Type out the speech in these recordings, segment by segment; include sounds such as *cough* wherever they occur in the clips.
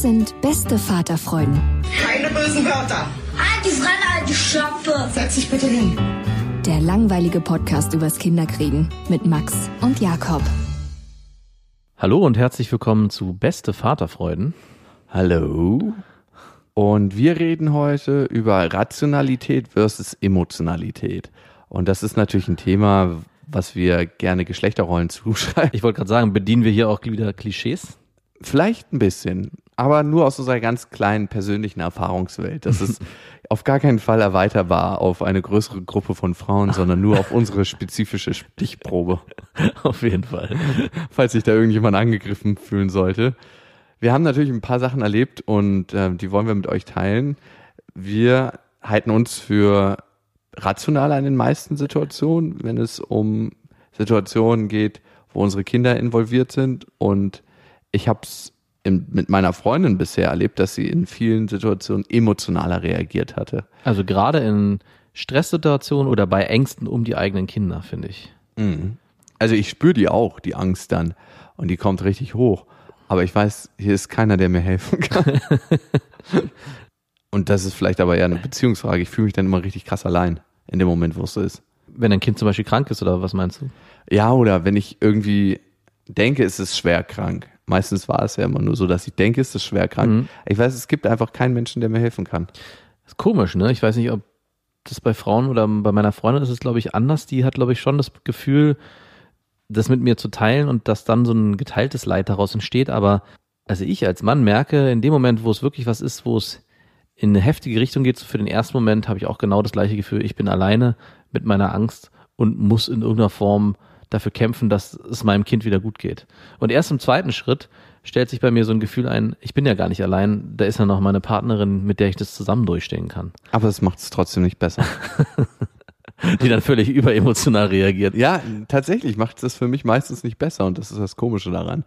Das sind beste Vaterfreuden. Keine bösen Wörter. Die Fremde, alte Schöpfe. Setz dich bitte hin. Der langweilige Podcast übers Kinderkriegen mit Max und Jakob. Hallo und herzlich willkommen zu Beste Vaterfreuden. Hallo. Und wir reden heute über Rationalität versus Emotionalität. Und das ist natürlich ein Thema, was wir gerne Geschlechterrollen *laughs* zuschreiben. Ich wollte gerade sagen, bedienen wir hier auch wieder Klischees? Vielleicht ein bisschen, aber nur aus unserer ganz kleinen persönlichen Erfahrungswelt. Das ist *laughs* auf gar keinen Fall erweiterbar auf eine größere Gruppe von Frauen, sondern nur auf unsere spezifische Stichprobe. *laughs* Auf jeden Fall. *laughs* Falls sich da irgendjemand angegriffen fühlen sollte. Wir haben natürlich ein paar Sachen erlebt und äh, die wollen wir mit euch teilen. Wir halten uns für rational in den meisten Situationen, wenn es um Situationen geht, wo unsere Kinder involviert sind. Und ich habe es mit meiner Freundin bisher erlebt, dass sie in vielen Situationen emotionaler reagiert hatte. Also gerade in Stresssituationen oder bei Ängsten um die eigenen Kinder, finde ich. Mhm. Also ich spüre die auch, die Angst dann. Und die kommt richtig hoch. Aber ich weiß, hier ist keiner, der mir helfen kann. *laughs* Und das ist vielleicht aber eher eine Beziehungsfrage. Ich fühle mich dann immer richtig krass allein in dem Moment, wo es so ist. Wenn dein Kind zum Beispiel krank ist oder was meinst du? Ja, oder wenn ich irgendwie denke, es ist schwer krank. Meistens war es ja immer nur so, dass ich denke, es ist schwer krank. Mhm. Ich weiß, es gibt einfach keinen Menschen, der mir helfen kann. Das ist komisch, ne? Ich weiß nicht, ob das bei Frauen oder bei meiner Freundin ist es, glaube ich, anders. Die hat, glaube ich, schon das Gefühl, das mit mir zu teilen und dass dann so ein geteiltes Leid daraus entsteht. Aber also ich als Mann merke, in dem Moment, wo es wirklich was ist, wo es in eine heftige Richtung geht, für den ersten Moment habe ich auch genau das gleiche Gefühl. Ich bin alleine mit meiner Angst und muss in irgendeiner Form dafür kämpfen, dass es meinem Kind wieder gut geht. Und erst im zweiten Schritt stellt sich bei mir so ein Gefühl ein, ich bin ja gar nicht allein, da ist ja noch meine Partnerin, mit der ich das zusammen durchstehen kann. Aber es macht es trotzdem nicht besser. *laughs* die dann völlig überemotional reagiert. Ja, tatsächlich macht es das für mich meistens nicht besser und das ist das Komische daran.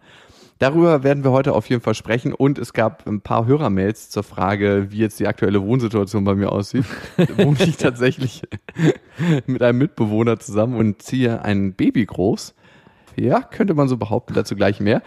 Darüber werden wir heute auf jeden Fall sprechen und es gab ein paar Hörermails zur Frage, wie jetzt die aktuelle Wohnsituation bei mir aussieht. *laughs* wohne ich tatsächlich mit einem Mitbewohner zusammen und ziehe ein Baby groß. Ja, könnte man so behaupten, dazu gleich mehr.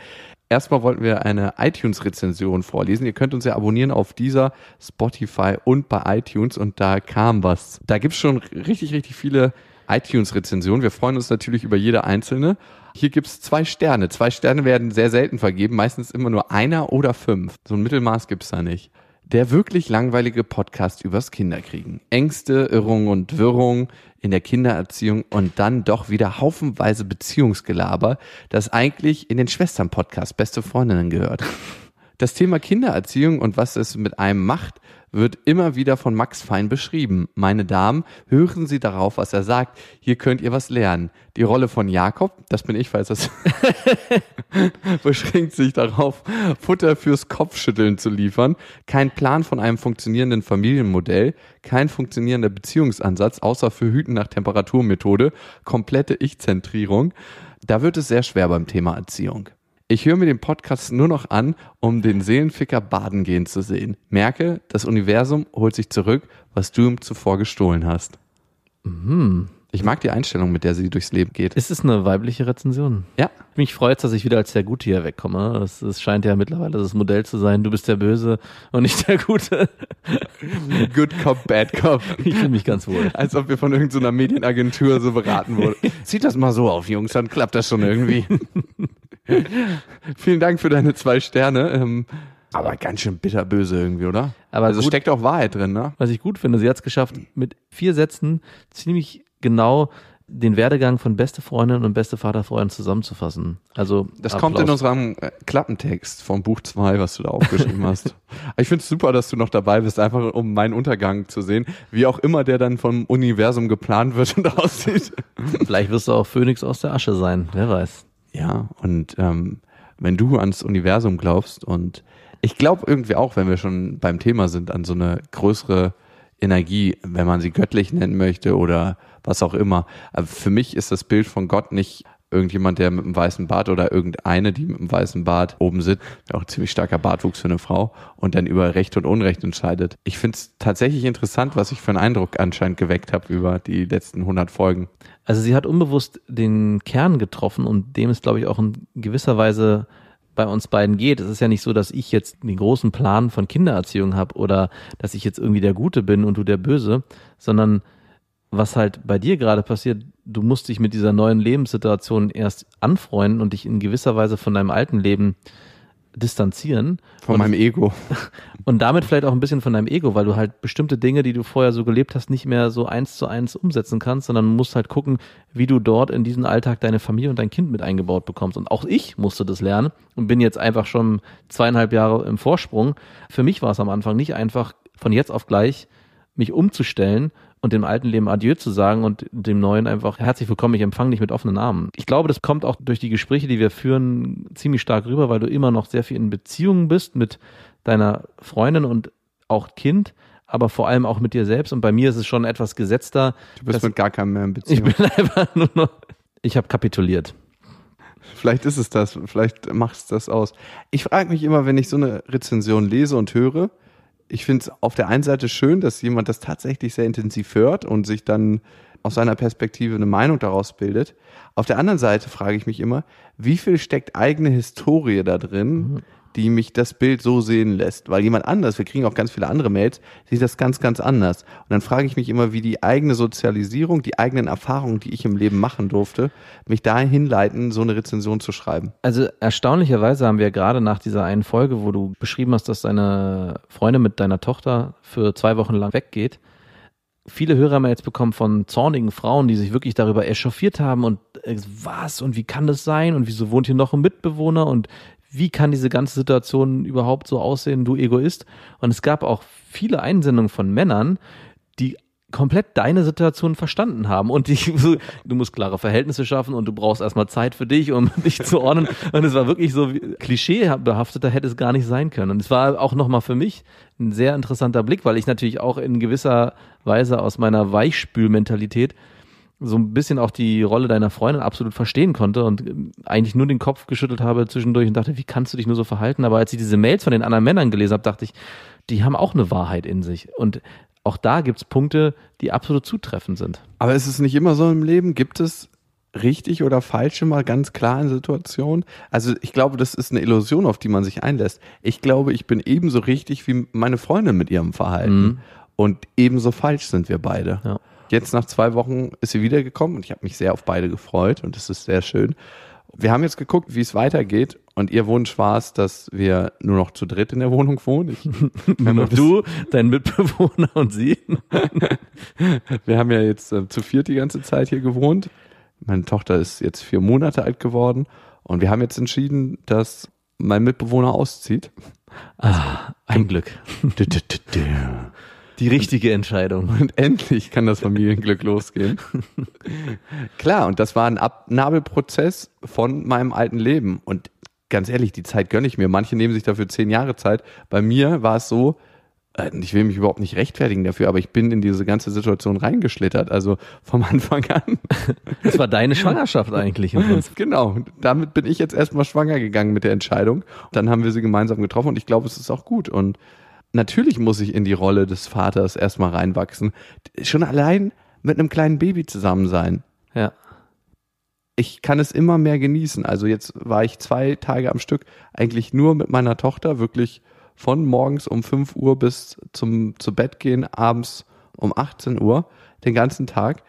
Erstmal wollten wir eine iTunes-Rezension vorlesen. Ihr könnt uns ja abonnieren auf dieser, Spotify und bei iTunes und da kam was. Da gibt's schon richtig, richtig viele iTunes-Rezensionen. Wir freuen uns natürlich über jede einzelne. Hier gibt's zwei Sterne. Zwei Sterne werden sehr selten vergeben, meistens immer nur einer oder fünf. So ein Mittelmaß gibt's da nicht. Der wirklich langweilige Podcast übers Kinderkriegen. Ängste, Irrungen und Wirrungen in der Kindererziehung und dann doch wieder haufenweise Beziehungsgelaber, das eigentlich in den Schwestern-Podcast Beste Freundinnen gehört. Das Thema Kindererziehung und was es mit einem macht, wird immer wieder von Max Fein beschrieben. Meine Damen, hören Sie darauf, was er sagt. Hier könnt ihr was lernen. Die Rolle von Jakob, das bin ich, falls das *laughs* beschränkt sich darauf, Futter fürs Kopfschütteln zu liefern. Kein Plan von einem funktionierenden Familienmodell, kein funktionierender Beziehungsansatz, außer für Hüten nach Temperaturmethode, komplette Ich-Zentrierung. Da wird es sehr schwer beim Thema Erziehung. Ich höre mir den Podcast nur noch an, um den Seelenficker baden gehen zu sehen. Merke, das Universum holt sich zurück, was du ihm zuvor gestohlen hast. Mhm. Ich mag die Einstellung, mit der sie durchs Leben geht. Ist es eine weibliche Rezension? Ja. Mich freut dass ich wieder als der Gute hier wegkomme. Es, es scheint ja mittlerweile das Modell zu sein. Du bist der Böse und nicht der Gute. *laughs* Good Cop, Bad Cop. Ich fühle mich ganz wohl. Als ob wir von irgendeiner Medienagentur so beraten wurden. *laughs* Zieht das mal so auf, Jungs, dann klappt das schon irgendwie. *laughs* *laughs* Vielen Dank für deine zwei Sterne. Ähm, aber ganz schön bitterböse irgendwie, oder? Aber also gut. steckt auch Wahrheit drin, ne? Was ich gut finde, sie hat es geschafft, mit vier Sätzen ziemlich genau den Werdegang von beste Freundin und beste Vaterfreund zusammenzufassen. Also Das Applaus. kommt in unserem äh, Klappentext vom Buch 2, was du da aufgeschrieben hast. *laughs* Ich finde es super, dass du noch dabei bist, einfach um meinen Untergang zu sehen, wie auch immer der dann vom Universum geplant wird und *laughs* aussieht. Vielleicht wirst du auch Phönix aus der Asche sein, wer weiß. Ja, und ähm, wenn du ans Universum glaubst und ich glaube irgendwie auch, wenn wir schon beim Thema sind, an so eine größere Energie, wenn man sie göttlich nennen möchte oder was auch immer. Aber für mich ist das Bild von Gott nicht irgendjemand, der mit einem weißen Bart oder irgendeine, die mit einem weißen Bart oben sitzt, auch ein ziemlich starker Bartwuchs für eine Frau und dann über Recht und Unrecht entscheidet. Ich finde es tatsächlich interessant, was ich für einen Eindruck anscheinend geweckt habe über die letzten 100 Folgen. Also sie hat unbewusst den Kern getroffen und dem es, glaube ich, auch in gewisser Weise bei uns beiden geht. Es ist ja nicht so, dass ich jetzt den großen Plan von Kindererziehung habe oder dass ich jetzt irgendwie der Gute bin und du der Böse, sondern was halt bei dir gerade passiert, du musst dich mit dieser neuen Lebenssituation erst anfreunden und dich in gewisser Weise von deinem alten Leben distanzieren. Von und meinem Ego. *laughs* und damit vielleicht auch ein bisschen von deinem Ego, weil du halt bestimmte Dinge, die du vorher so gelebt hast, nicht mehr so eins zu eins umsetzen kannst, sondern musst halt gucken, wie du dort in diesen Alltag deine Familie und dein Kind mit eingebaut bekommst. Und auch ich musste das lernen und bin jetzt einfach schon zweieinhalb Jahre im Vorsprung. Für mich war es am Anfang nicht einfach, von jetzt auf gleich mich umzustellen und dem alten Leben Adieu zu sagen und dem neuen einfach herzlich willkommen, ich empfange dich mit offenen Armen. Ich glaube, das kommt auch durch die Gespräche, die wir führen, ziemlich stark rüber, weil du immer noch sehr viel in Beziehungen bist mit deiner Freundin und auch Kind, aber vor allem auch mit dir selbst. Und bei mir ist es schon etwas gesetzter. Du bist mit gar keinem mehr in ich Beziehung. bin *laughs* einfach nur noch, ich habe kapituliert. Vielleicht ist es das, vielleicht macht es das aus. Ich frage mich immer, wenn ich so eine Rezension lese und höre, ich finde es auf der einen Seite schön, dass jemand das tatsächlich sehr intensiv hört und sich dann aus seiner Perspektive eine Meinung daraus bildet. Auf der anderen Seite frage ich mich immer, wie viel steckt eigene Historie da drin, die mich das Bild so sehen lässt? Weil jemand anders, wir kriegen auch ganz viele andere Mails, sieht das ganz, ganz anders. Und dann frage ich mich immer, wie die eigene Sozialisierung, die eigenen Erfahrungen, die ich im Leben machen durfte, mich dahin hinleiten, so eine Rezension zu schreiben. Also erstaunlicherweise haben wir gerade nach dieser einen Folge, wo du beschrieben hast, dass deine Freundin mit deiner Tochter für zwei Wochen lang weggeht, viele Hörermails bekommen von zornigen Frauen, die sich wirklich darüber echauffiert haben und was und wie kann das sein und wieso wohnt hier noch ein Mitbewohner und wie kann diese ganze Situation überhaupt so aussehen, du Egoist? Und es gab auch viele Einsendungen von Männern, die komplett deine Situation verstanden haben und dich du musst klare Verhältnisse schaffen und du brauchst erstmal Zeit für dich, um *laughs* dich zu ordnen. Und es war wirklich so klischeebehafteter hätte es gar nicht sein können. Und es war auch nochmal für mich ein sehr interessanter Blick, weil ich natürlich auch in gewisser Weise aus meiner Weichspülmentalität so ein bisschen auch die Rolle deiner Freundin absolut verstehen konnte und ähm, eigentlich nur den Kopf geschüttelt habe zwischendurch und dachte, wie kannst du dich nur so verhalten? Aber als ich diese Mails von den anderen Männern gelesen habe, dachte ich, die haben auch eine Wahrheit in sich. Und auch da gibt's Punkte, die absolut zutreffend sind. Aber ist es nicht immer so im Leben? Gibt es richtig oder falsche mal ganz klar in Situationen? Also ich glaube, das ist eine Illusion, auf die man sich einlässt. Ich glaube, ich bin ebenso richtig wie meine Freundin mit ihrem Verhalten. Mhm. Und ebenso falsch sind wir beide. Ja. Jetzt nach zwei Wochen ist sie wiedergekommen und ich habe mich sehr auf beide gefreut und das ist sehr schön. Wir haben jetzt geguckt, wie es weitergeht und ihr Wunsch war es, dass wir nur noch zu dritt in der Wohnung wohnen. Ich, *laughs* Nur noch du, dein Mitbewohner und sie. *laughs* Wir haben ja jetzt äh, zu viert die ganze Zeit hier gewohnt. Meine Tochter ist jetzt vier Monate alt geworden und wir haben jetzt entschieden, dass mein Mitbewohner auszieht. Ah, ein Glück. *laughs* Die richtige Entscheidung. Und endlich kann das Familienglück losgehen. *laughs* Klar, und das war ein Abnabelprozess von meinem alten Leben. Und ganz ehrlich, die Zeit gönne ich mir. Manche nehmen sich dafür zehn Jahre Zeit. Bei mir war es so, äh, ich will mich überhaupt nicht rechtfertigen dafür, aber ich bin in diese ganze Situation reingeschlittert. Also vom *laughs* Anfang an. Das war deine Schwangerschaft eigentlich. *laughs* Genau, damit bin ich jetzt erstmal schwanger gegangen mit der Entscheidung. Dann haben wir sie gemeinsam getroffen und ich glaube, es ist auch gut. Und natürlich muss ich in die Rolle des Vaters erstmal reinwachsen. Schon allein mit einem kleinen Baby zusammen sein. Ja. Ich kann es immer mehr genießen. Also jetzt war ich zwei Tage am Stück eigentlich nur mit meiner Tochter, wirklich von morgens um 5 Uhr bis zum zu Bett gehen, abends um 18 Uhr, den ganzen Tag.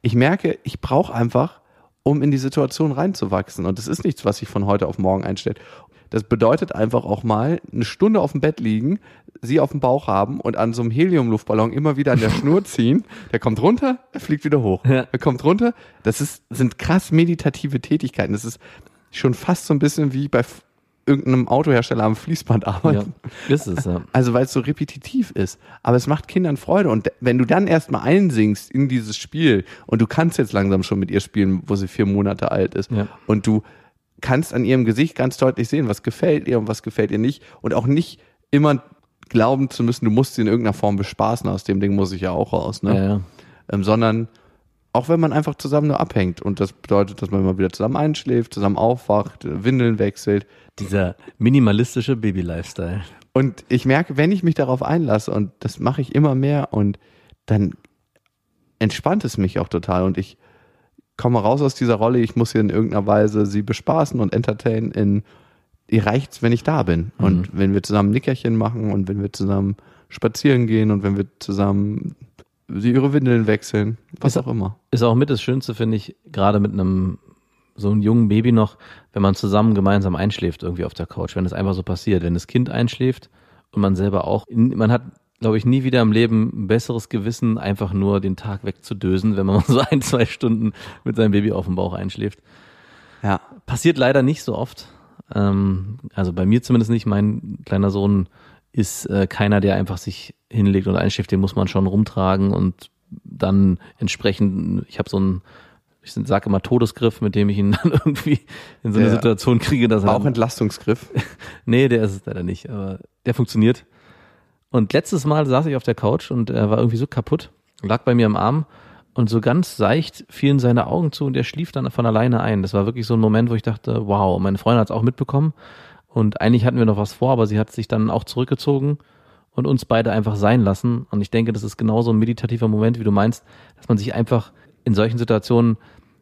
Ich merke, ich brauche einfach, um in die Situation reinzuwachsen. Und das ist nichts, was sich von heute auf morgen einstellt. Das bedeutet einfach auch mal eine Stunde auf dem Bett liegen, sie auf dem Bauch haben und an so einem Heliumluftballon immer wieder an der *laughs* Schnur ziehen. Der kommt runter, er fliegt wieder hoch. Ja. Er kommt runter. Das ist, sind krass meditative Tätigkeiten. Das ist schon fast so ein bisschen wie bei irgendeinem Autohersteller am Fließband arbeiten. ja. Ist es, ja. Also weil es so repetitiv ist. Aber es macht Kindern Freude. Und wenn du dann erstmal einsinkst in dieses Spiel und du kannst jetzt langsam schon mit ihr spielen, wo sie vier Monate alt ist, Ja. und du kannst an ihrem Gesicht ganz deutlich sehen, was gefällt ihr und was gefällt ihr nicht. Und auch nicht immer glauben zu müssen, du musst sie in irgendeiner Form bespaßen. Aus dem Ding muss ich ja auch raus. Ne? Ja, ja. ähm, sondern auch wenn man einfach zusammen nur abhängt und das bedeutet, dass man immer wieder zusammen einschläft, zusammen aufwacht, äh, Windeln wechselt Dieser minimalistische Baby-Lifestyle. und ich merke, wenn ich mich darauf einlasse und das mache ich immer mehr und dann entspannt es mich auch total und ich komme raus aus dieser Rolle, ich muss hier in irgendeiner Weise sie bespaßen und entertainen in ihr reicht's, wenn ich da bin. Und wenn wir zusammen Nickerchen machen und wenn wir zusammen spazieren gehen und wenn wir zusammen sie ihre Windeln wechseln, was Ist- auch immer. Ist auch mit das Schönste, finde ich, gerade mit einem so einem jungen Baby noch, wenn man zusammen gemeinsam einschläft irgendwie auf der Couch, wenn es einfach so passiert, wenn das Kind einschläft und man selber auch, man hat, glaube ich, nie wieder im Leben ein besseres Gewissen, einfach nur den Tag wegzudösen, wenn man mal *laughs* so ein, zwei Stunden mit seinem Baby auf dem Bauch einschläft. Ja, Passiert leider nicht so oft. Ähm, also bei mir zumindest nicht. Mein kleiner Sohn ist äh, keiner, der einfach sich hinlegt und einschläft. Den muss man schon rumtragen und dann entsprechend, ich habe so einen, ich sage immer Todesgriff, mit dem ich ihn *laughs* dann irgendwie in so eine Der Situation kriege, dass er dann, Bauchentlastungsgriff. *laughs* Nee, der ist es leider nicht, aber der funktioniert. Und letztes Mal saß ich auf der Couch und er war irgendwie so kaputt, lag bei mir am Arm und so ganz seicht fielen seine Augen zu und er schlief dann von alleine ein. Das war wirklich so ein Moment, wo ich dachte, wow, meine Freundin hat es auch mitbekommen und eigentlich hatten wir noch was vor, aber sie hat sich dann auch zurückgezogen und uns beide einfach sein lassen. Und ich denke, das ist genauso ein meditativer Moment, wie du meinst, dass man sich einfach in solchen Situationen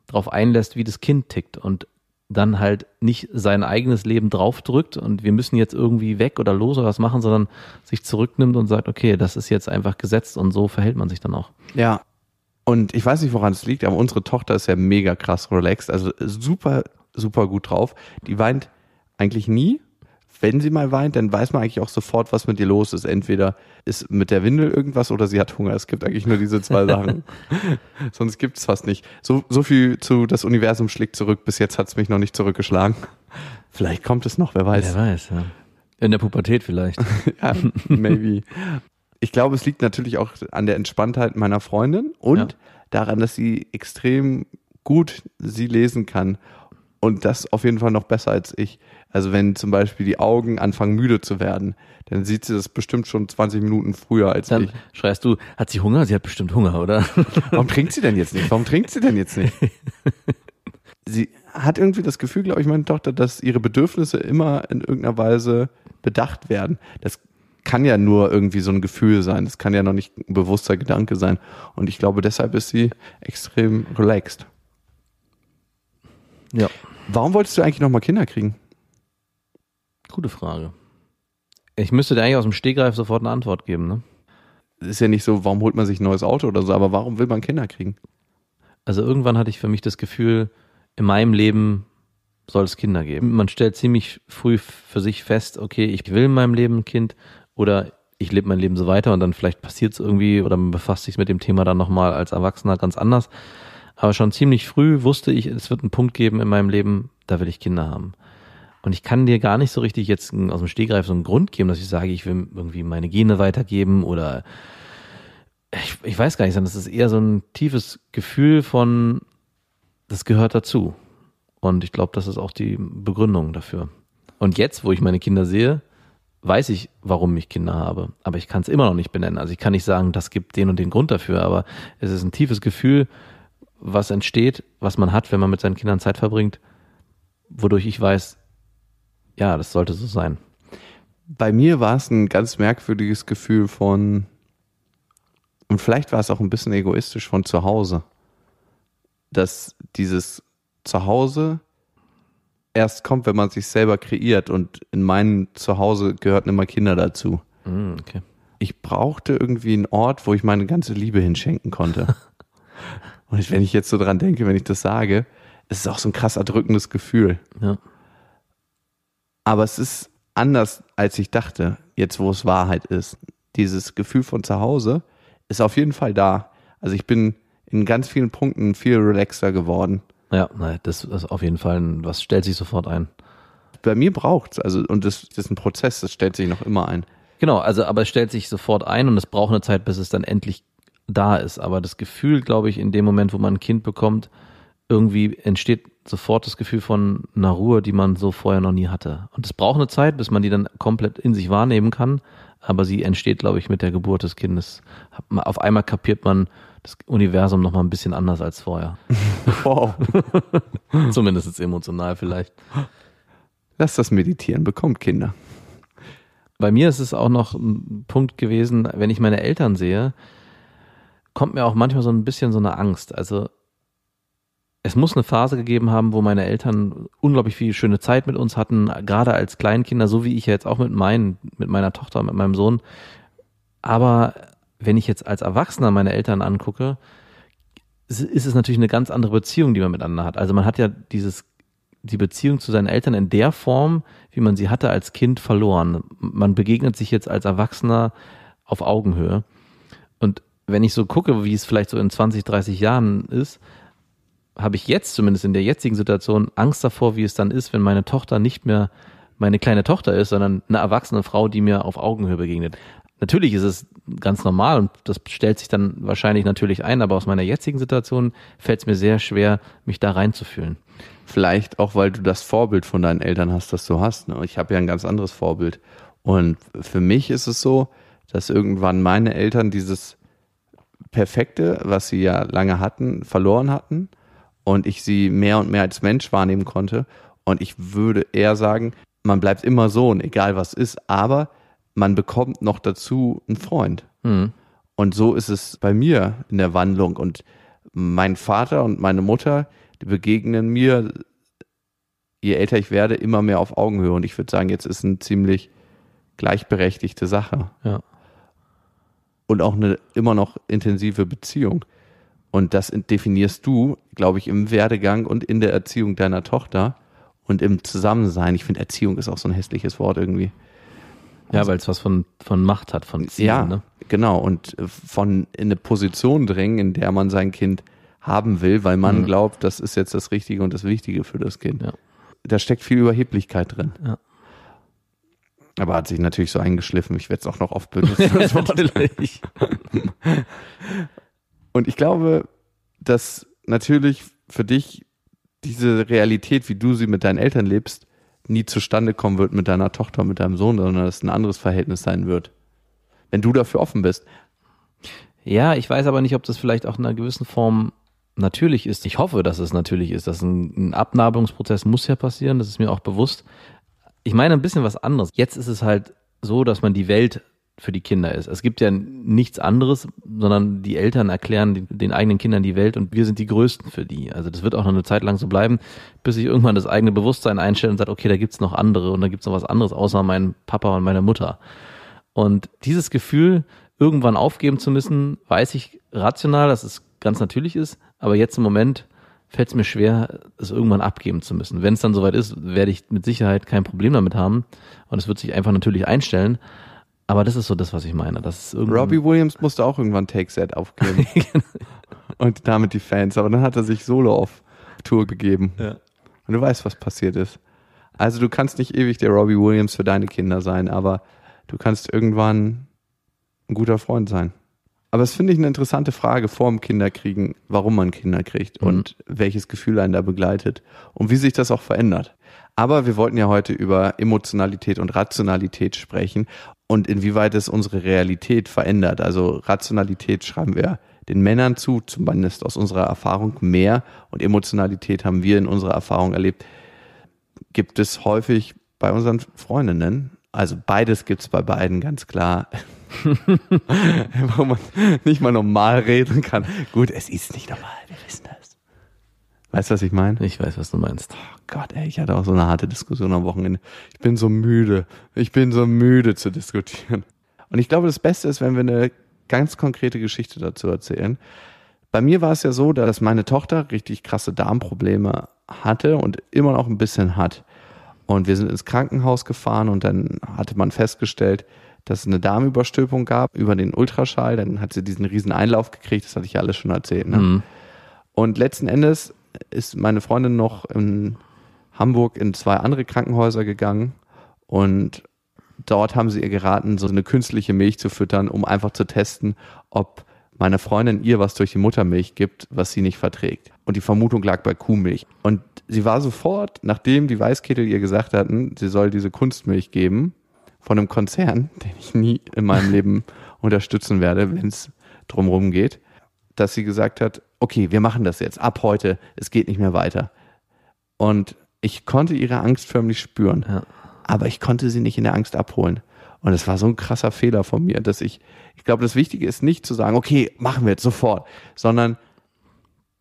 darauf einlässt, wie das Kind tickt und dann halt nicht sein eigenes Leben draufdrückt und wir müssen jetzt irgendwie weg oder los oder was machen, sondern sich zurücknimmt und sagt, okay, das ist jetzt einfach gesetzt und so verhält man sich dann auch. Ja. Und ich weiß nicht, woran es liegt, aber unsere Tochter ist ja mega krass relaxed, also super, super gut drauf. Die weint eigentlich nie. Wenn sie mal weint, dann weiß man eigentlich auch sofort, was mit ihr los ist. Entweder ist mit der Windel irgendwas oder sie hat Hunger. Es gibt eigentlich nur diese zwei Sachen. *laughs* Sonst gibt es fast nicht. So, so viel zu das Universum schlägt zurück. Bis jetzt hat es mich noch nicht zurückgeschlagen. Vielleicht kommt es noch, wer weiß. Wer weiß, ja. In der Pubertät vielleicht. *laughs* Ja, maybe. Ich glaube, es liegt natürlich auch an der Entspanntheit meiner Freundin und Ja. daran, dass sie extrem gut sie lesen kann. Und das auf jeden Fall noch besser als ich. Also wenn zum Beispiel die Augen anfangen müde zu werden, dann sieht sie das bestimmt schon 20 Minuten früher als Dann ich. schreist du, hat sie Hunger? Sie hat bestimmt Hunger, oder? Warum trinkt sie denn jetzt nicht? Warum trinkt sie denn jetzt nicht? *laughs* sie hat irgendwie das Gefühl, glaube ich, meine Tochter, dass ihre Bedürfnisse immer in irgendeiner Weise bedacht werden. Das kann ja nur irgendwie so ein Gefühl sein. Das kann ja noch nicht ein bewusster Gedanke sein. Und ich glaube, deshalb ist sie extrem relaxed. Ja. Warum wolltest du eigentlich noch mal Kinder kriegen? Gute Frage. Ich müsste dir eigentlich aus dem Stegreif sofort eine Antwort geben, ne? Es ist ja nicht so, warum holt man sich ein neues Auto oder so, aber warum will man Kinder kriegen? Also irgendwann hatte ich für mich das Gefühl, in meinem Leben soll es Kinder geben. Man stellt ziemlich früh für sich fest, okay, ich will in meinem Leben ein Kind oder ich lebe mein Leben so weiter und dann vielleicht passiert es irgendwie oder man befasst sich mit dem Thema dann nochmal als Erwachsener ganz anders. Aber schon ziemlich früh wusste ich, es wird einen Punkt geben in meinem Leben, da will ich Kinder haben. Und ich kann dir gar nicht so richtig jetzt aus dem Stegreif so einen Grund geben, dass ich sage, ich will irgendwie meine Gene weitergeben oder ich, ich weiß gar nicht, sondern es ist eher so ein tiefes Gefühl von, das gehört dazu. Und ich glaube, das ist auch die Begründung dafür. Und jetzt, wo ich meine Kinder sehe, weiß ich, warum ich Kinder habe. Aber ich kann es immer noch nicht benennen. Also ich kann nicht sagen, das gibt den und den Grund dafür, aber es ist ein tiefes Gefühl, was entsteht, was man hat, wenn man mit seinen Kindern Zeit verbringt, wodurch ich weiß, ja, das sollte so sein. Bei mir war es ein ganz merkwürdiges Gefühl von Und vielleicht war es auch ein bisschen egoistisch von zu Hause, dass dieses Zuhause erst kommt, wenn man sich selber kreiert. Und in meinem Zuhause gehörten immer Kinder dazu. Mm, okay. Ich brauchte irgendwie einen Ort, wo ich meine ganze Liebe hinschenken konnte. *laughs* Und wenn ich jetzt so dran denke, wenn ich das sage, es ist auch so ein krass erdrückendes Gefühl. Ja. Aber es ist anders, als ich dachte, jetzt wo es Wahrheit ist. Dieses Gefühl von zu Hause ist auf jeden Fall da. Also ich bin in ganz vielen Punkten viel relaxer geworden. Ja, nein, das ist auf jeden Fall, ein, was stellt sich sofort ein. Bei mir braucht's, also und das, das ist ein Prozess, das stellt sich noch immer ein. Genau, also aber es stellt sich sofort ein und es braucht eine Zeit, bis es dann endlich da ist. Aber das Gefühl, glaube ich, in dem Moment, wo man ein Kind bekommt, irgendwie entsteht sofort das Gefühl von einer Ruhe, die man so vorher noch nie hatte. Und es braucht eine Zeit, bis man die dann komplett in sich wahrnehmen kann. Aber sie entsteht, glaube ich, mit der Geburt des Kindes. Auf einmal kapiert man das Universum noch mal ein bisschen anders als vorher. *laughs* Wow. *laughs* Zumindest emotional vielleicht. Lass das meditieren, bekommt Kinder. Bei mir ist es auch noch ein Punkt gewesen, wenn ich meine Eltern sehe, kommt mir auch manchmal so ein bisschen so eine Angst. Also es muss eine Phase gegeben haben, wo meine Eltern unglaublich viel schöne Zeit mit uns hatten, gerade als Kleinkinder, so wie ich jetzt auch mit meinen, mit meiner Tochter, mit meinem Sohn. Aber wenn ich jetzt als Erwachsener meine Eltern angucke, ist es natürlich eine ganz andere Beziehung, die man miteinander hat. Also man hat ja dieses die Beziehung zu seinen Eltern in der Form, wie man sie hatte als Kind, verloren. Man begegnet sich jetzt als Erwachsener auf Augenhöhe. Und wenn ich so gucke, wie es vielleicht so in 20, 30 Jahren ist, habe ich jetzt zumindest in der jetzigen Situation Angst davor, wie es dann ist, wenn meine Tochter nicht mehr meine kleine Tochter ist, sondern eine erwachsene Frau, die mir auf Augenhöhe begegnet. Natürlich ist es ganz normal und das stellt sich dann wahrscheinlich natürlich ein, aber aus meiner jetzigen Situation fällt es mir sehr schwer, mich da reinzufühlen. Vielleicht auch, weil du das Vorbild von deinen Eltern hast, das du hast. Ne? Ich habe ja ein ganz anderes Vorbild. Und für mich ist es so, dass irgendwann meine Eltern dieses Perfekte, was sie ja lange hatten, verloren hatten und ich sie mehr und mehr als Mensch wahrnehmen konnte. Und ich würde eher sagen, man bleibt immer Sohn, egal was ist, aber man bekommt noch dazu einen Freund. Mhm. Und so ist es bei mir in der Wandlung. Und mein Vater und meine Mutter, begegnen mir, je älter ich werde, immer mehr auf Augenhöhe. Und ich würde sagen, jetzt ist eine ziemlich gleichberechtigte Sache. Ja. Und auch eine immer noch intensive Beziehung. Und das definierst du, glaube ich, im Werdegang und in der Erziehung deiner Tochter und im Zusammensein. Ich finde, Erziehung ist auch so ein hässliches Wort irgendwie. Ja, weil es was von, von Macht hat, von Zielen. Ja, Ne? genau. Und von in eine Position drängen, in der man sein Kind haben will, weil man Mhm. glaubt, das ist jetzt das Richtige und das Wichtige für das Kind. Ja. Da steckt viel Überheblichkeit drin. Ja. Aber hat sich natürlich so eingeschliffen. Ich werde es auch noch oft benutzen. das *laughs* Wort. Natürlich. *laughs* Und ich glaube, dass natürlich für dich diese Realität, wie du sie mit deinen Eltern lebst, nie zustande kommen wird mit deiner Tochter, mit deinem Sohn, sondern dass es ein anderes Verhältnis sein wird. Wenn du dafür offen bist. Ja, ich weiß aber nicht, ob das vielleicht auch in einer gewissen Form natürlich ist. Ich hoffe, dass es natürlich ist. Dass ein, ein Abnabelungsprozess muss ja passieren, das ist mir auch bewusst. Ich meine ein bisschen was anderes. Jetzt ist es halt so, dass man die Welt für die Kinder ist. Es gibt ja nichts anderes, sondern die Eltern erklären den, den eigenen Kindern die Welt und wir sind die Größten für die. Also das wird auch noch eine Zeit lang so bleiben, bis sich irgendwann das eigene Bewusstsein einstellt und sagt, okay, da gibt's noch andere und da gibt's noch was anderes außer meinem Papa und meiner Mutter. Und dieses Gefühl, irgendwann aufgeben zu müssen, weiß ich rational, dass es ganz natürlich ist, aber jetzt im Moment fällt es mir schwer, es irgendwann abgeben zu müssen. Wenn es dann soweit ist, werde ich mit Sicherheit kein Problem damit haben und es wird sich einfach natürlich einstellen. Aber das ist so das, was ich meine. Das Robbie Williams musste auch irgendwann Take Set aufgeben. *laughs* und damit die Fans. Aber dann hat er sich solo auf Tour gegeben. Ja. Und du weißt, was passiert ist. Also du kannst nicht ewig der Robbie Williams für deine Kinder sein, aber du kannst irgendwann ein guter Freund sein. Aber das finde ich eine interessante Frage vor dem Kinderkriegen, warum man Kinder kriegt Mhm. und welches Gefühl einen da begleitet und wie sich das auch verändert. Aber wir wollten ja heute über Emotionalität und Rationalität sprechen und inwieweit es unsere Realität verändert. Also Rationalität schreiben wir den Männern zu, zumindest aus unserer Erfahrung mehr und Emotionalität haben wir in unserer Erfahrung erlebt, gibt es häufig bei unseren Freundinnen. Also beides gibt es bei beiden ganz klar. *laughs* wo man nicht mal normal reden kann. Gut, es ist nicht normal, wir wissen das. Weißt du, was ich meine? Ich weiß, was du meinst. Oh Gott, ey, ich hatte auch so eine harte Diskussion am Wochenende. Ich bin so müde. Ich bin so müde zu diskutieren. Und ich glaube, das Beste ist, wenn wir eine ganz konkrete Geschichte dazu erzählen. Bei mir war es ja so, dass meine Tochter richtig krasse Darmprobleme hatte und immer noch ein bisschen hat. Und wir sind ins Krankenhaus gefahren und dann hatte man festgestellt, dass es eine Darmüberstülpung gab über den Ultraschall. Dann hat sie diesen riesen Einlauf gekriegt, das hatte ich ja alles schon erzählt. Ne? Mhm. Und letzten Endes ist meine Freundin noch in Hamburg in zwei andere Krankenhäuser gegangen und dort haben sie ihr geraten, so eine künstliche Milch zu füttern, um einfach zu testen, ob meine Freundin ihr was durch die Muttermilch gibt, was sie nicht verträgt. Und die Vermutung lag bei Kuhmilch. Und sie war sofort, nachdem die Weißkittel ihr gesagt hatten, sie soll diese Kunstmilch geben, von einem Konzern, *laughs* den ich nie in meinem Leben *laughs* unterstützen werde, wenn es drumherum geht, dass sie gesagt hat, okay, wir machen das jetzt, ab heute, es geht nicht mehr weiter. Und ich konnte ihre Angst förmlich spüren, Ja. aber ich konnte sie nicht in der Angst abholen. Und es war so ein krasser Fehler von mir, dass ich, ich glaube, das Wichtige ist nicht zu sagen, okay, machen wir jetzt sofort, sondern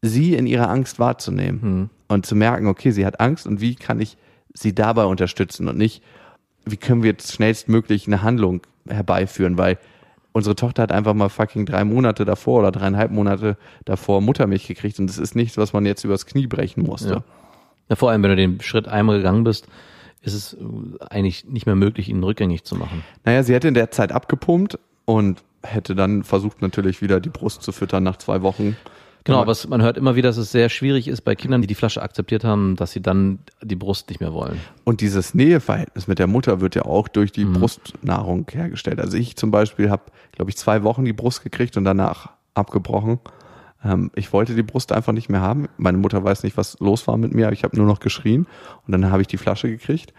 sie in ihrer Angst wahrzunehmen und zu merken, okay, sie hat Angst und wie kann ich sie dabei unterstützen und nicht, wie können wir jetzt schnellstmöglich eine Handlung herbeiführen, weil unsere Tochter hat einfach mal fucking drei Monate davor oder dreieinhalb Monate davor Muttermilch gekriegt und das ist nichts, was man jetzt übers Knie brechen musste. Ja. Ja, vor allem, wenn du den Schritt einmal gegangen bist, ist es äh, eigentlich nicht mehr möglich, ihn rückgängig zu machen. Naja, sie hätte in der Zeit abgepumpt und hätte dann versucht natürlich wieder die Brust zu füttern nach zwei Wochen. Genau, aber es, man hört immer wieder, dass es sehr schwierig ist bei Kindern, die die Flasche akzeptiert haben, dass sie dann die Brust nicht mehr wollen. Und dieses Näheverhältnis mit der Mutter wird ja auch durch die Brustnahrung hergestellt. Also ich zum Beispiel habe, glaube ich, zwei Wochen die Brust gekriegt und danach abgebrochen. Ähm, ich wollte die Brust einfach nicht mehr haben. Meine Mutter weiß nicht, was los war mit mir, aber ich habe nur noch geschrien und dann habe ich die Flasche gekriegt.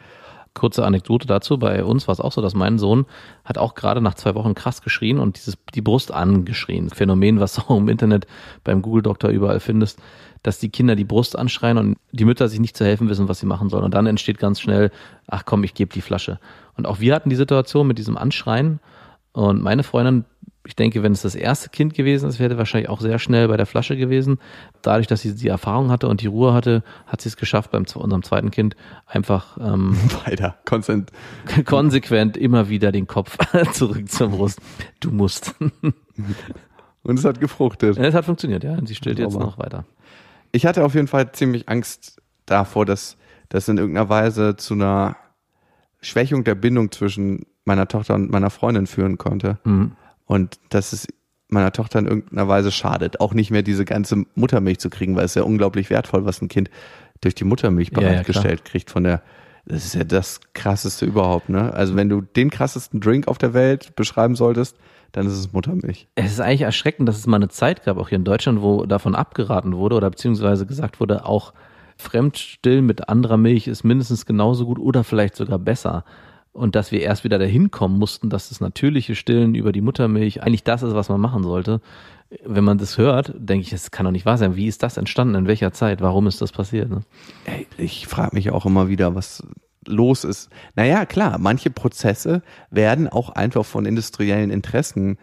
Kurze Anekdote dazu, bei uns war es auch so, dass mein Sohn hat auch gerade nach zwei Wochen krass geschrien und dieses, die Brust angeschrien. Phänomen, was *laughs* du auch im Internet beim Google-Doktor überall findest, dass die Kinder die Brust anschreien und die Mütter sich nicht zu helfen wissen, was sie machen sollen. Und dann entsteht ganz schnell, ach komm, ich gebe die Flasche. Und auch wir hatten die Situation mit diesem Anschreien und meine Freundin, ich denke, wenn es das erste Kind gewesen ist, wäre wahrscheinlich auch sehr schnell bei der Flasche gewesen. Dadurch, dass sie die Erfahrung hatte und die Ruhe hatte, hat sie es geschafft, beim unserem zweiten Kind einfach ähm, *laughs* Weiter. Konsent. *laughs* konsequent immer wieder den Kopf *laughs* zurück zur Brust. Du musst. Und es hat gefruchtet. Es hat funktioniert, ja. Und sie stillt jetzt noch weiter. Ich hatte auf jeden Fall ziemlich Angst davor, dass das in irgendeiner Weise zu einer Schwächung der Bindung zwischen meiner Tochter und meiner Freundin führen konnte. Mhm. Und dass es meiner Tochter in irgendeiner Weise schadet, auch nicht mehr diese ganze Muttermilch zu kriegen, weil es ist ja unglaublich wertvoll, was ein Kind durch die Muttermilch Ja, ja, bereitgestellt kriegt von der das ist ja das krasseste überhaupt, ne? Also wenn du den krassesten Drink auf der Welt beschreiben solltest, dann ist es Muttermilch. Es ist eigentlich erschreckend, dass es mal eine Zeit gab, auch hier in Deutschland, wo davon abgeraten wurde oder beziehungsweise gesagt wurde, auch Fremdstillen mit anderer Milch ist mindestens genauso gut oder vielleicht sogar besser. Und dass wir erst wieder dahin kommen mussten, dass das natürliche Stillen über die Muttermilch eigentlich das ist, was man machen sollte. Wenn man das hört, denke ich, es kann doch nicht wahr sein. Wie ist das entstanden? In welcher Zeit? Warum ist das passiert? Ne? Ey, ich frage mich auch immer wieder, was los ist. Naja, klar, manche Prozesse werden auch einfach von industriellen Interessen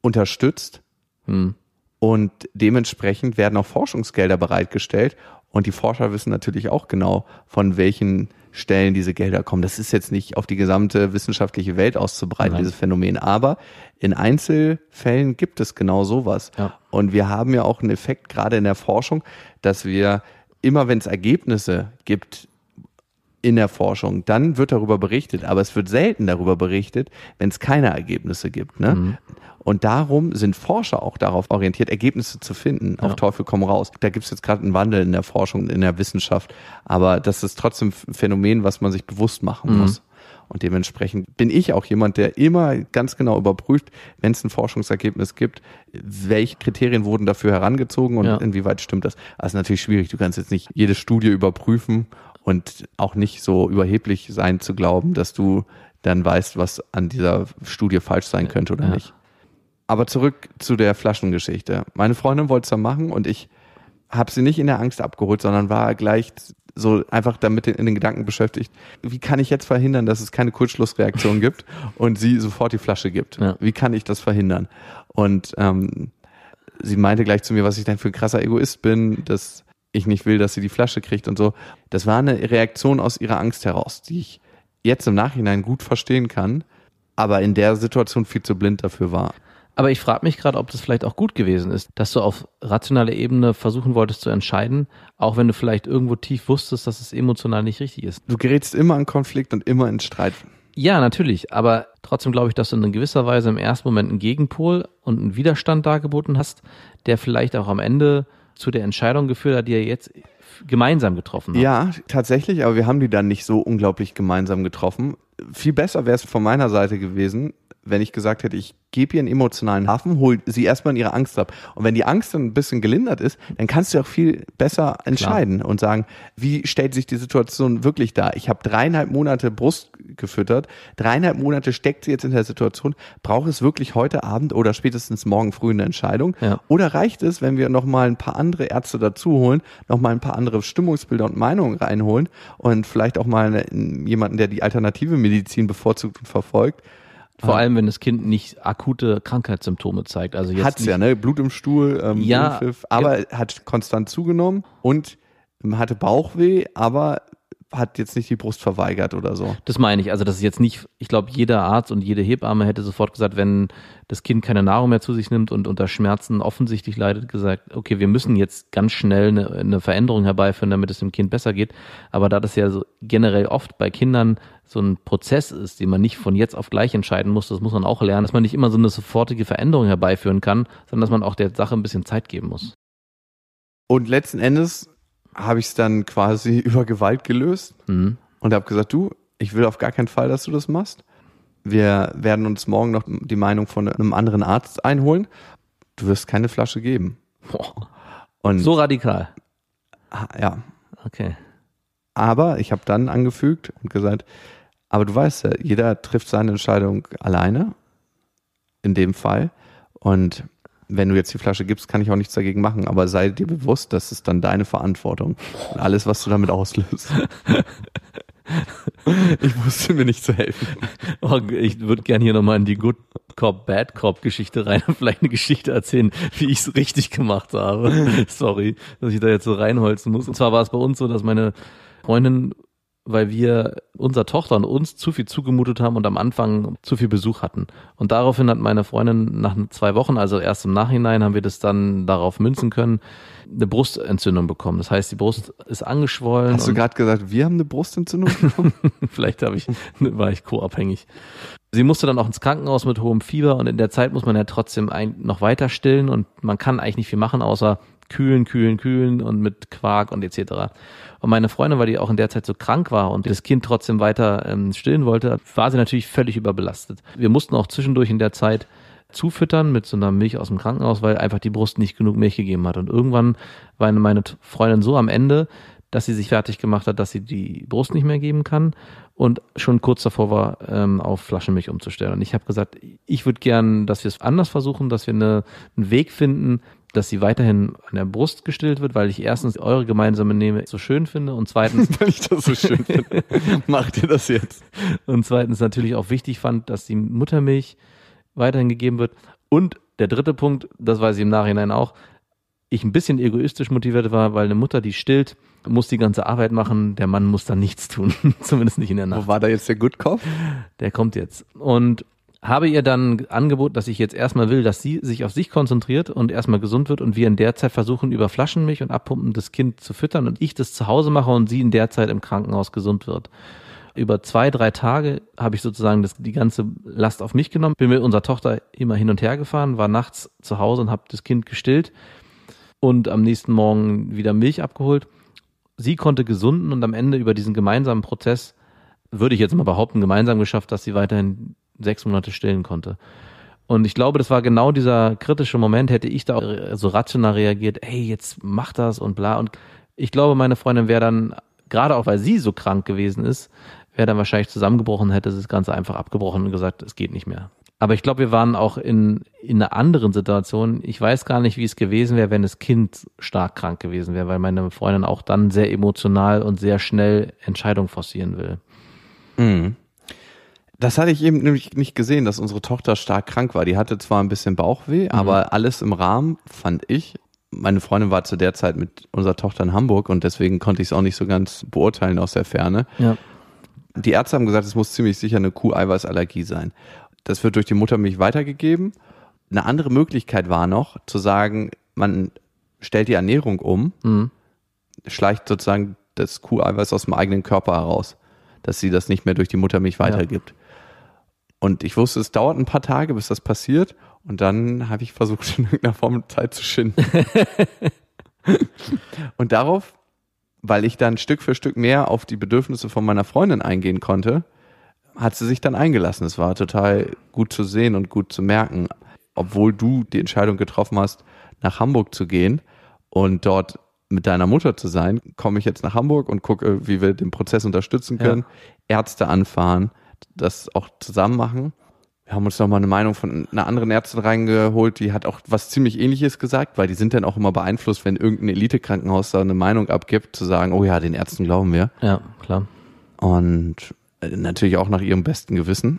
unterstützt Hm. und dementsprechend werden auch Forschungsgelder bereitgestellt und die Forscher wissen natürlich auch genau, von welchen Stellen diese Gelder kommen. Das ist jetzt nicht auf die gesamte wissenschaftliche Welt auszubreiten, Nein. dieses Phänomen, aber in Einzelfällen gibt es genau sowas. Ja. Und wir haben ja auch einen Effekt gerade in der Forschung, dass wir immer, wenn es Ergebnisse gibt in der Forschung, dann wird darüber berichtet, aber es wird selten darüber berichtet, wenn es keine Ergebnisse gibt. Ne? Und darum sind Forscher auch darauf orientiert, Ergebnisse zu finden, auf Ja. Teufel komm raus. Da gibt es jetzt gerade einen Wandel in der Forschung, in der Wissenschaft, aber das ist trotzdem ein Phänomen, was man sich bewusst machen muss. Und dementsprechend bin ich auch jemand, der immer ganz genau überprüft, wenn es ein Forschungsergebnis gibt, welche Kriterien wurden dafür herangezogen und Ja. inwieweit stimmt das. Also ist natürlich schwierig. Du kannst jetzt nicht jede Studie überprüfen und auch nicht so überheblich sein zu glauben, dass du dann weißt, was an dieser Studie falsch sein könnte oder Ja. nicht. Aber zurück zu der Flaschengeschichte. Meine Freundin wollte es dann machen und ich habe sie nicht in der Angst abgeholt, sondern war gleich so einfach damit in den Gedanken beschäftigt, wie kann ich jetzt verhindern, dass es keine Kurzschlussreaktion *laughs* gibt und sie sofort die Flasche gibt? Ja. Wie kann ich das verhindern? Und ähm, sie meinte gleich zu mir, was ich denn für ein krasser Egoist bin, dass ich nicht will, dass sie die Flasche kriegt und so. Das war eine Reaktion aus ihrer Angst heraus, die ich jetzt im Nachhinein gut verstehen kann, aber in der Situation viel zu blind dafür war. Aber ich frage mich gerade, ob das vielleicht auch gut gewesen ist, dass du auf rationaler Ebene versuchen wolltest zu entscheiden, auch wenn du vielleicht irgendwo tief wusstest, dass es emotional nicht richtig ist. Du gerätst immer in Konflikt und immer in Streit. Ja, natürlich, aber trotzdem glaube ich, dass du in gewisser Weise im ersten Moment einen Gegenpol und einen Widerstand dargeboten hast, der vielleicht auch am Ende zu der Entscheidung geführt hat, die ihr jetzt gemeinsam getroffen habt. Ja, tatsächlich, aber wir haben die dann nicht so unglaublich gemeinsam getroffen. Viel besser wäre es von meiner Seite gewesen, wenn ich gesagt hätte, ich gebe ihr einen emotionalen Hafen, hol sie erstmal in ihre Angst ab. Und wenn die Angst dann ein bisschen gelindert ist, dann kannst du auch viel besser entscheiden und sagen, wie stellt sich die Situation wirklich dar? Ich habe dreieinhalb Monate Brust gefüttert, dreieinhalb Monate steckt sie jetzt in der Situation, braucht es wirklich heute Abend oder spätestens morgen früh eine Entscheidung? Ja. Oder reicht es, wenn wir nochmal ein paar andere Ärzte dazu holen, nochmal ein paar andere Stimmungsbilder und Meinungen reinholen und vielleicht auch mal eine, jemanden, der die alternative Medizin bevorzugt und verfolgt? Vor allem, wenn das Kind nicht akute Krankheitssymptome zeigt. Also jetzt Hat's nicht, ja, ne? Blut im Stuhl, ähm, Ja, Unpfiff, aber hat konstant zugenommen und hatte Bauchweh, aber hat jetzt nicht die Brust verweigert oder so. Das meine ich. Also das ist jetzt nicht, ich glaube, jeder Arzt und jede Hebamme hätte sofort gesagt, wenn das Kind keine Nahrung mehr zu sich nimmt und unter Schmerzen offensichtlich leidet, gesagt, okay, wir müssen jetzt ganz schnell eine, eine Veränderung herbeiführen, damit es dem Kind besser geht. Aber da das ja so generell oft bei Kindern so ein Prozess ist, den man nicht von jetzt auf gleich entscheiden muss, das muss man auch lernen, dass man nicht immer so eine sofortige Veränderung herbeiführen kann, sondern dass man auch der Sache ein bisschen Zeit geben muss. Und letzten Endes habe ich es dann quasi *laughs* über Gewalt gelöst Mhm. und habe gesagt, du, ich will auf gar keinen Fall, dass du das machst. Wir werden uns morgen noch die Meinung von einem anderen Arzt einholen. Du wirst keine Flasche geben. Boah. Und So radikal. ja, Okay. Aber ich habe dann angefügt und gesagt, aber du weißt ja, jeder trifft seine Entscheidung alleine, in dem Fall. Und wenn du jetzt die Flasche gibst, kann ich auch nichts dagegen machen. Aber sei dir bewusst, das ist dann deine Verantwortung. Und alles, was du damit auslöst. *laughs* ich wusste mir nicht zu helfen. Oh, ich würde gerne hier nochmal in die Good Cop, Bad Cop Geschichte rein und vielleicht eine Geschichte erzählen, wie ich es richtig gemacht habe. *laughs* Sorry, dass ich da jetzt so reinholzen muss. Und zwar war es bei uns so, dass meine Freundin, weil wir unserer Tochter und uns zu viel zugemutet haben und am Anfang zu viel Besuch hatten. Und daraufhin hat meine Freundin nach zwei Wochen, also erst im Nachhinein, haben wir das dann darauf münzen können, eine Brustentzündung bekommen. Das heißt, die Brust ist angeschwollen. Hast du gerade gesagt, wir haben eine Brustentzündung bekommen? *laughs* Vielleicht habe ich, *laughs* war ich co-abhängig. Sie musste dann auch ins Krankenhaus mit hohem Fieber und in der Zeit muss man ja trotzdem ein, noch weiter stillen und man kann eigentlich nicht viel machen, außer kühlen, kühlen, kühlen und mit Quark und etc. Und meine Freundin, weil die auch in der Zeit so krank war und das Kind trotzdem weiter ähm, stillen wollte, war sie natürlich völlig überbelastet. Wir mussten auch zwischendurch in der Zeit zufüttern mit so einer Milch aus dem Krankenhaus, weil einfach die Brust nicht genug Milch gegeben hat. Und irgendwann war meine Freundin so am Ende, dass sie sich fertig gemacht hat, dass sie die Brust nicht mehr geben kann und schon kurz davor war, ähm, auf Flaschenmilch umzustellen. Und ich habe gesagt, ich würde gern, dass wir es anders versuchen, dass wir eine, einen Weg finden, dass sie weiterhin an der Brust gestillt wird, weil ich erstens eure gemeinsame Nähe so schön finde und zweitens *laughs* Weil ich das so schön finde. *laughs* Macht ihr das jetzt? und zweitens natürlich auch wichtig fand, dass die Muttermilch weiterhin gegeben wird. Und der dritte Punkt, das weiß ich im Nachhinein auch, ich ein bisschen egoistisch motiviert war, weil eine Mutter, die stillt, muss die ganze Arbeit machen, der Mann muss dann nichts tun, *laughs* zumindest nicht in der Nacht. Wo war da jetzt der Good Cop? Der kommt jetzt. Und habe ihr dann angeboten, dass ich jetzt erstmal will, dass sie sich auf sich konzentriert und erstmal gesund wird und wir in der Zeit versuchen, über Flaschenmilch und Abpumpen das Kind zu füttern und ich das zu Hause mache und sie in der Zeit im Krankenhaus gesund wird. Über zwei, drei Tage habe ich sozusagen das, die ganze Last auf mich genommen, bin mit unserer Tochter immer hin und her gefahren, war nachts zu Hause und habe das Kind gestillt und am nächsten Morgen wieder Milch abgeholt. Sie konnte gesunden und am Ende über diesen gemeinsamen Prozess würde ich jetzt mal behaupten, gemeinsam geschafft, dass sie weiterhin sechs Monate stillen konnte. Und ich glaube, das war genau dieser kritische Moment, hätte ich da so rational reagiert, hey, jetzt mach das und bla. Und ich glaube, meine Freundin wäre dann, gerade auch weil sie so krank gewesen ist, wäre dann wahrscheinlich zusammengebrochen, hätte das Ganze einfach abgebrochen und gesagt, es geht nicht mehr. Aber ich glaube, wir waren auch in, in einer anderen Situation. Ich weiß gar nicht, wie es gewesen wäre, wenn das Kind stark krank gewesen wäre, weil meine Freundin auch dann sehr emotional und sehr schnell Entscheidungen forcieren will. Mhm. Das hatte ich eben nämlich nicht gesehen, dass unsere Tochter stark krank war. Die hatte zwar ein bisschen Bauchweh, Mhm. aber alles im Rahmen fand ich. Meine Freundin war zu der Zeit mit unserer Tochter in Hamburg und deswegen konnte ich es auch nicht so ganz beurteilen aus der Ferne. Ja. Die Ärzte haben gesagt, es muss ziemlich sicher eine Kuheiweißallergie sein. Das wird durch die Muttermilch weitergegeben. Eine andere Möglichkeit war noch, zu sagen, man stellt die Ernährung um, Mhm. schleicht sozusagen das Kuheiweiß aus dem eigenen Körper heraus, dass sie das nicht mehr durch die Muttermilch weitergibt. Und ich wusste, es dauert ein paar Tage, bis das passiert. Und dann habe ich versucht, *laughs* in irgendeiner Form Zeit zu schinden. *laughs* und darauf, weil ich dann Stück für Stück mehr auf die Bedürfnisse von meiner Freundin eingehen konnte, hat sie sich dann eingelassen. Es war total gut zu sehen und gut zu merken, obwohl du die Entscheidung getroffen hast, nach Hamburg zu gehen und dort mit deiner Mutter zu sein, komme ich jetzt nach Hamburg und gucke, wie wir den Prozess unterstützen können, Ärzte anfahren, das auch zusammen machen. Wir haben uns noch mal eine Meinung von einer anderen Ärztin reingeholt, die hat auch was ziemlich ähnliches gesagt, weil die sind dann auch immer beeinflusst, wenn irgendein Elite-Krankenhaus da eine Meinung abgibt, zu sagen, oh ja, den Ärzten glauben wir. Ja, klar. Und äh, natürlich auch nach ihrem besten Gewissen.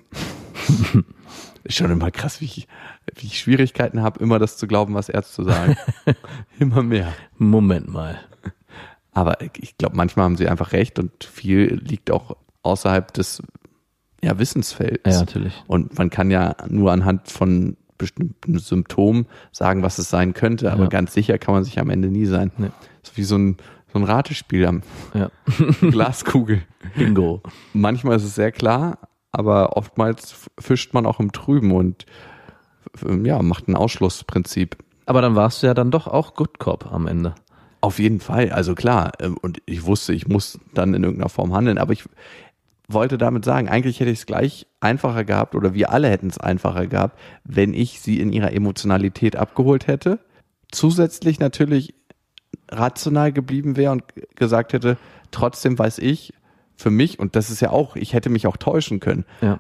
*laughs* Ist schon immer krass, wie ich, wie ich Schwierigkeiten habe, immer das zu glauben, was Ärzte sagen. *laughs* immer mehr. Moment mal. Aber ich glaube, manchmal haben sie einfach recht und viel liegt auch außerhalb des ja, Wissensfelds. Ja, natürlich. Und man kann ja nur anhand von bestimmten Symptomen sagen, was es sein könnte, aber Ja. ganz sicher kann man sich am Ende nie sein. Nee. So wie so ein, so ein Ratespiel am Ja. *laughs* Glaskugel. Bingo. Manchmal ist es sehr klar, aber oftmals fischt man auch im Trüben und ähm, ja, macht ein Ausschlussprinzip. Aber dann warst du ja dann doch auch Good Cop am Ende. Auf jeden Fall, also klar. ähm, Und ich wusste, ich muss dann in irgendeiner Form handeln, aber ich wollte damit sagen, eigentlich hätte ich es gleich einfacher gehabt oder wir alle hätten es einfacher gehabt, wenn ich sie in ihrer Emotionalität abgeholt hätte. Zusätzlich natürlich rational geblieben wäre und gesagt hätte, trotzdem weiß ich für mich, und das ist ja auch, ich hätte mich auch täuschen können. Ja.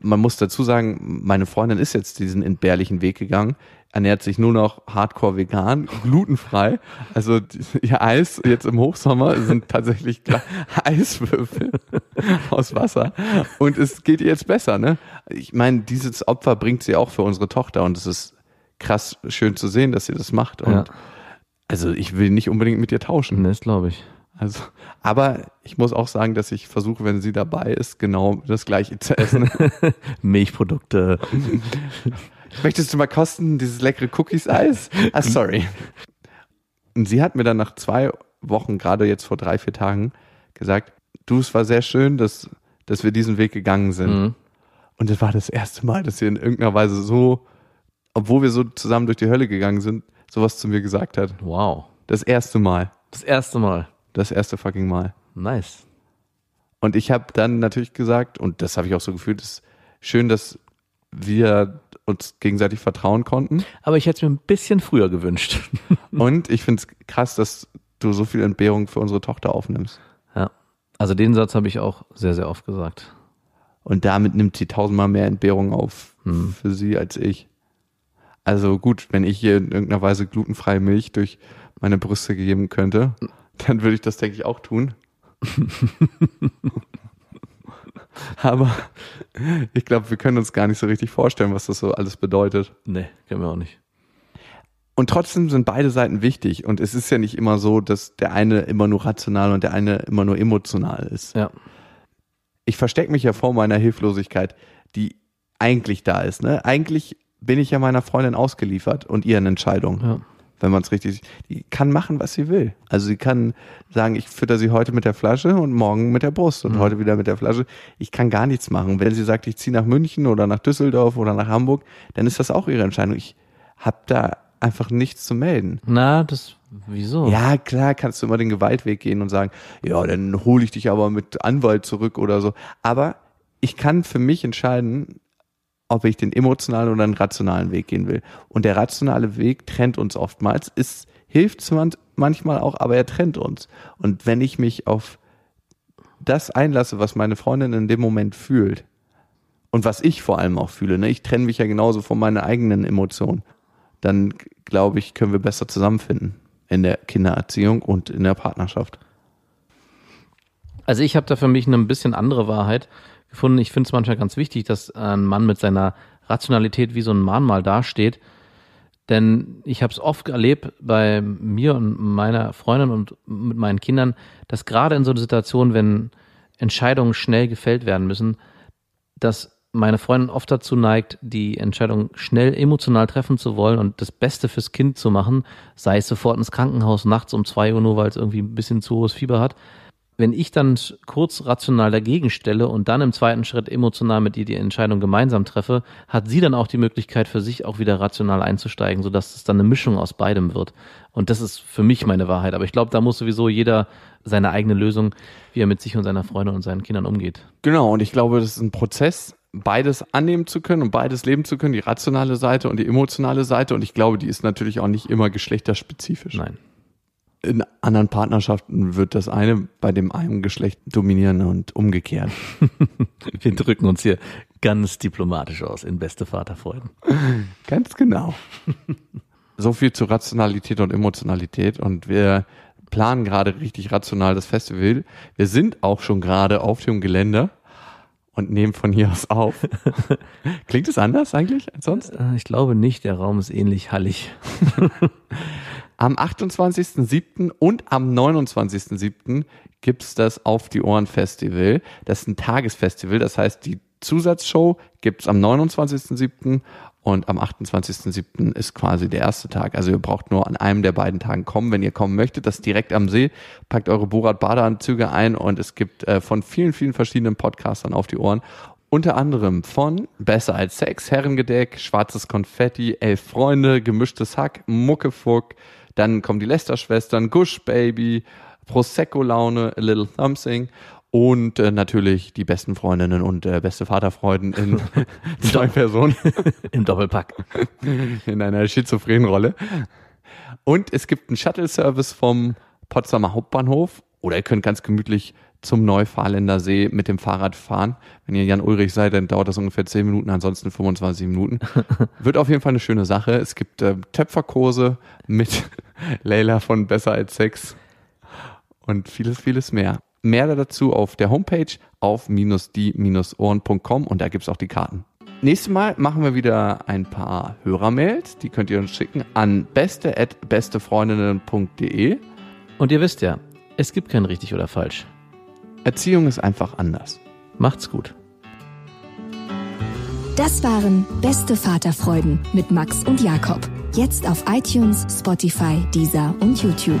Man muss dazu sagen, meine Freundin ist jetzt diesen entbehrlichen Weg gegangen, ernährt sich nur noch hardcore vegan, *laughs* glutenfrei. Also ihr Eis jetzt im Hochsommer sind tatsächlich *laughs* Eiswürfel *laughs* aus Wasser. Und es geht ihr jetzt besser, ne? Ich meine, dieses Opfer bringt sie auch für unsere Tochter und es ist krass schön zu sehen, dass sie das macht. Und Ja. also ich will nicht unbedingt mit ihr tauschen. Das glaube ich. Also, aber ich muss auch sagen, dass ich versuche, wenn sie dabei ist, genau das Gleiche zu essen. *laughs* Milchprodukte. *laughs* Möchtest du mal kosten, dieses leckere Cookies-Eis? Ah, sorry. Und sie hat mir dann nach zwei Wochen, gerade jetzt vor drei, vier Tagen, gesagt, du, es war sehr schön, dass, dass wir diesen Weg gegangen sind. Mhm. Und das war das erste Mal, dass sie in irgendeiner Weise so, obwohl wir so zusammen durch die Hölle gegangen sind, sowas zu mir gesagt hat. Wow. Das erste Mal. Das erste Mal. Das erste fucking Mal. Nice. Und ich habe dann natürlich gesagt, und das habe ich auch so gefühlt, es ist schön, dass wir uns gegenseitig vertrauen konnten. Aber ich hätte es mir ein bisschen früher gewünscht. Und ich finde es krass, dass du so viel Entbehrung für unsere Tochter aufnimmst. Also den Satz habe ich auch sehr, sehr oft gesagt. Und damit nimmt sie tausendmal mehr Entbehrung auf für sie als ich. Also gut, wenn ich hier in irgendeiner Weise glutenfreie Milch durch meine Brüste geben könnte, dann würde ich das, denke ich, auch tun. *laughs* Aber ich glaube, wir können uns gar nicht so richtig vorstellen, was das so alles bedeutet. Nee, kennen wir auch nicht. Und trotzdem sind beide Seiten wichtig. Und es ist ja nicht immer so, dass der eine immer nur rational und der eine immer nur emotional ist. Ja. Ich verstecke mich ja vor meiner Hilflosigkeit, die eigentlich da ist. Ne? Eigentlich bin ich ja meiner Freundin ausgeliefert und ihren Entscheidungen. Ja. Wenn man es richtig, die kann machen, was sie will. Also sie kann sagen, ich fütter sie heute mit der Flasche und morgen mit der Brust und heute wieder mit der Flasche. Ich kann gar nichts machen. Wenn sie sagt, ich ziehe nach München oder nach Düsseldorf oder nach Hamburg, dann ist das auch ihre Entscheidung. Ich habe da einfach nichts zu melden. Na, das, wieso? Ja, klar, kannst du immer den Gewaltweg gehen und sagen, ja, dann hole ich dich aber mit Anwalt zurück oder so. Aber ich kann für mich entscheiden, ob ich den emotionalen oder den rationalen Weg gehen will. Und der rationale Weg trennt uns oftmals, ist, hilft manchmal auch, aber er trennt uns. Und wenn ich mich auf das einlasse, was meine Freundin in dem Moment fühlt, und was ich vor allem auch fühle. Ne? Ich trenne mich ja genauso von meinen eigenen Emotionen. Dann glaube ich, können wir besser zusammenfinden in der Kindererziehung und in der Partnerschaft. Also ich habe da für mich eine ein bisschen andere Wahrheit gefunden. Ich finde es manchmal ganz wichtig, dass ein Mann mit seiner Rationalität wie so ein Mahnmal dasteht. Denn ich habe es oft erlebt bei mir und meiner Freundin und mit meinen Kindern, dass gerade in so einer Situation, wenn Entscheidungen schnell gefällt werden müssen, dass meine Freundin oft dazu neigt, die Entscheidung schnell emotional treffen zu wollen und das Beste fürs Kind zu machen, sei es sofort ins Krankenhaus nachts um zwei Uhr nur, weil es irgendwie ein bisschen zu hohes Fieber hat. Wenn ich dann kurz rational dagegen stelle und dann im zweiten Schritt emotional mit ihr die Entscheidung gemeinsam treffe, hat sie dann auch die Möglichkeit für sich auch wieder rational einzusteigen, sodass es dann eine Mischung aus beidem wird. Und das ist für mich meine Wahrheit. Aber ich glaube, da muss sowieso jeder seine eigene Lösung, wie er mit sich und seiner Freundin und seinen Kindern umgeht. Genau, und ich glaube, das ist ein Prozess, beides annehmen zu können und beides leben zu können, die rationale Seite und die emotionale Seite. Und ich glaube, die ist natürlich auch nicht immer geschlechterspezifisch. Nein. In anderen Partnerschaften wird das eine bei dem einen Geschlecht dominieren und umgekehrt. *laughs* Wir drücken uns hier ganz diplomatisch aus in beste Vaterfreuden. *laughs* Ganz genau. *laughs* So viel zu Rationalität und Emotionalität und wir planen gerade richtig rational das Festival. Wir sind auch schon gerade auf dem Gelände und nehmen von hier aus auf. *laughs* Klingt es anders eigentlich als sonst? Äh, Ich glaube nicht, der Raum ist ähnlich hallig. *laughs* Am 28.07. und am 29.07. gibt's das Auf die Ohren Festival. Das ist ein Tagesfestival, das heißt, die Zusatzshow gibt's am 29.07. und am 28.07. ist quasi der erste Tag. Also ihr braucht nur an einem der beiden Tagen kommen, wenn ihr kommen möchtet. Das direkt am See. Packt eure Borat-Badeanzüge ein und es gibt äh, von vielen, vielen verschiedenen Podcastern auf die Ohren. Unter anderem von Besser als Sex, Herrengedeck, Schwarzes Konfetti, Elf Freunde, Gemischtes Hack, Muckefuck, dann kommen die Lester-Schwestern, Gush Baby, Prosecco-Laune, A Little Something und äh, natürlich die besten Freundinnen und äh, beste Vaterfreuden in *laughs* *laughs* zwei Personen *laughs* Im Doppelpack. in einer schizophrenen Rolle. Und es gibt einen Shuttle-Service vom Potsdamer Hauptbahnhof oder ihr könnt ganz gemütlich zum Neufahrländer See mit dem Fahrrad fahren. Wenn ihr Jan Ulrich seid, dann dauert das ungefähr 10 Minuten, ansonsten 25 Minuten. Wird auf jeden Fall eine schöne Sache. Es gibt äh, Töpferkurse mit Leila von Besser als Sex und vieles, vieles mehr. Mehr dazu auf der Homepage auf die-ohren.com und da gibt's auch die Karten. Nächstes Mal machen wir wieder ein paar Hörermails. Die könnt ihr uns schicken an beste.bestefreundinnen.de. Und ihr wisst ja, es gibt kein richtig oder falsch. Erziehung ist einfach anders. Macht's gut. Das waren Beste Vaterfreuden mit Max und Jakob. Jetzt auf iTunes, Spotify, Deezer und YouTube.